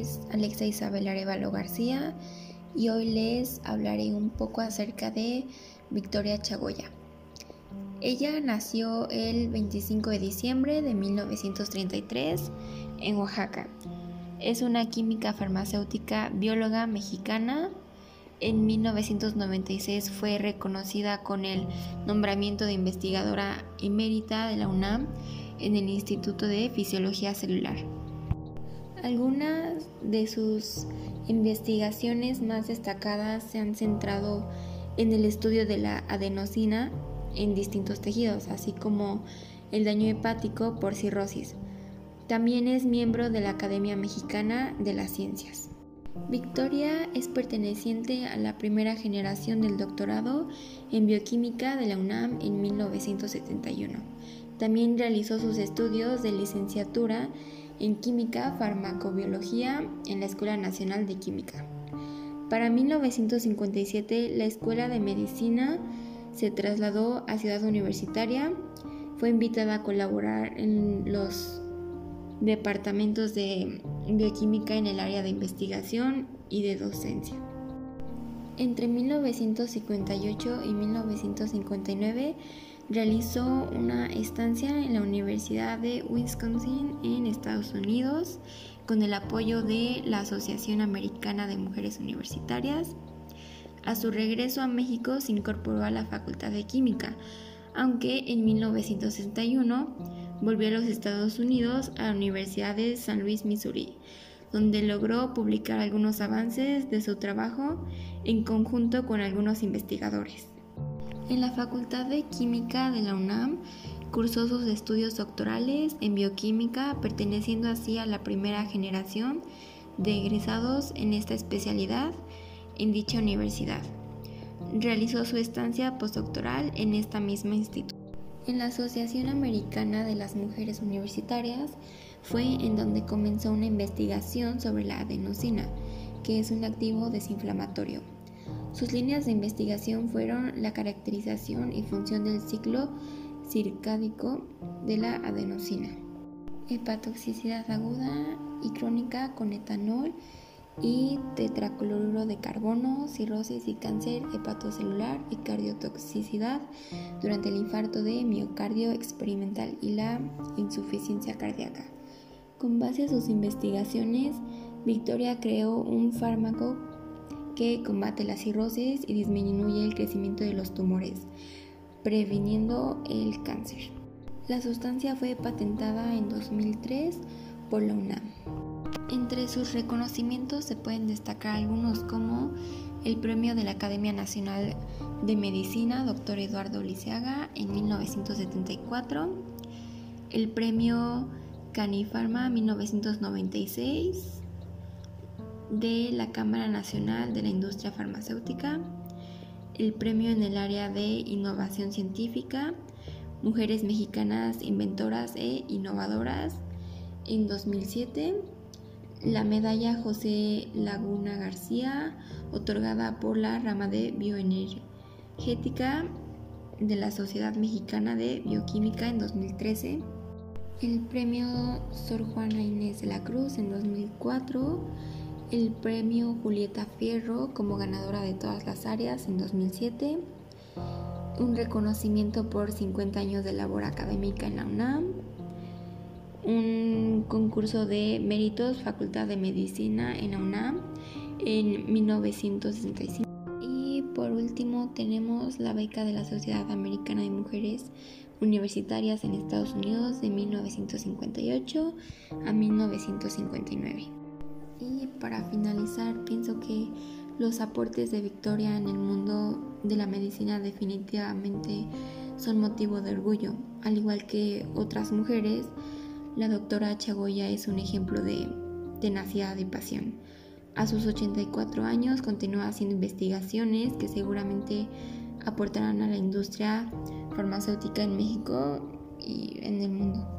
es Alexa Isabel Arevalo García y hoy les hablaré un poco acerca de Victoria Chagoya. Ella nació el 25 de diciembre de 1933 en Oaxaca. Es una química farmacéutica bióloga mexicana. En 1996 fue reconocida con el nombramiento de investigadora emérita de la UNAM en el Instituto de Fisiología Celular. Algunas de sus investigaciones más destacadas se han centrado en el estudio de la adenosina en distintos tejidos, así como el daño hepático por cirrosis. También es miembro de la Academia Mexicana de las Ciencias. Victoria es perteneciente a la primera generación del doctorado en bioquímica de la UNAM en 1971. También realizó sus estudios de licenciatura en Química Farmacobiología en la Escuela Nacional de Química. Para 1957 la Escuela de Medicina se trasladó a Ciudad Universitaria, fue invitada a colaborar en los departamentos de bioquímica en el área de investigación y de docencia. Entre 1958 y 1959 Realizó una estancia en la Universidad de Wisconsin en Estados Unidos con el apoyo de la Asociación Americana de Mujeres Universitarias. A su regreso a México se incorporó a la Facultad de Química, aunque en 1961 volvió a los Estados Unidos a la Universidad de San Luis, Missouri, donde logró publicar algunos avances de su trabajo en conjunto con algunos investigadores. En la Facultad de Química de la UNAM cursó sus estudios doctorales en bioquímica, perteneciendo así a la primera generación de egresados en esta especialidad en dicha universidad. Realizó su estancia postdoctoral en esta misma institución. En la Asociación Americana de las Mujeres Universitarias fue en donde comenzó una investigación sobre la adenosina, que es un activo desinflamatorio. Sus líneas de investigación fueron la caracterización y función del ciclo circádico de la adenosina, hepatotoxicidad aguda y crónica con etanol y tetracloruro de carbono, cirrosis y cáncer hepatocelular y cardiotoxicidad durante el infarto de miocardio experimental y la insuficiencia cardíaca. Con base a sus investigaciones, Victoria creó un fármaco que combate la cirrosis y disminuye el crecimiento de los tumores, previniendo el cáncer. La sustancia fue patentada en 2003 por la UNAM. Entre sus reconocimientos se pueden destacar algunos como el premio de la Academia Nacional de Medicina, Dr. Eduardo Liceaga, en 1974, el premio Canifarma 1996, de la Cámara Nacional de la Industria Farmacéutica, el premio en el área de innovación científica, Mujeres Mexicanas Inventoras e Innovadoras en 2007, la medalla José Laguna García, otorgada por la rama de bioenergética de la Sociedad Mexicana de Bioquímica en 2013, el premio Sor Juana Inés de la Cruz en 2004, el premio Julieta Fierro como ganadora de todas las áreas en 2007, un reconocimiento por 50 años de labor académica en la UNAM, un concurso de méritos Facultad de Medicina en la UNAM en 1965. Y por último tenemos la beca de la Sociedad Americana de Mujeres Universitarias en Estados Unidos de 1958 a 1959. Y para finalizar, pienso que los aportes de Victoria en el mundo de la medicina definitivamente son motivo de orgullo. Al igual que otras mujeres, la doctora Chagoya es un ejemplo de tenacidad y pasión. A sus 84 años continúa haciendo investigaciones que seguramente aportarán a la industria farmacéutica en México y en el mundo.